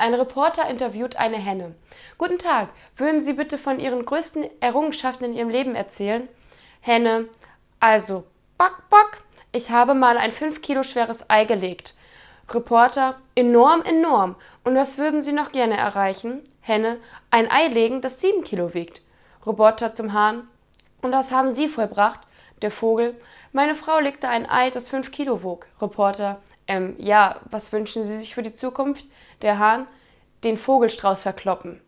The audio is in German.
Ein Reporter interviewt eine Henne. Guten Tag, würden Sie bitte von Ihren größten Errungenschaften in Ihrem Leben erzählen? Henne, also, Bock, Bock, ich habe mal ein 5 Kilo schweres Ei gelegt. Reporter, enorm, enorm. Und was würden Sie noch gerne erreichen? Henne, ein Ei legen, das 7 Kilo wiegt. Reporter zum Hahn, und was haben Sie vollbracht? Der Vogel, meine Frau legte ein Ei, das 5 Kilo wog. Reporter, ähm, ja, was wünschen Sie sich für die Zukunft? Der Hahn, den Vogelstrauß verkloppen.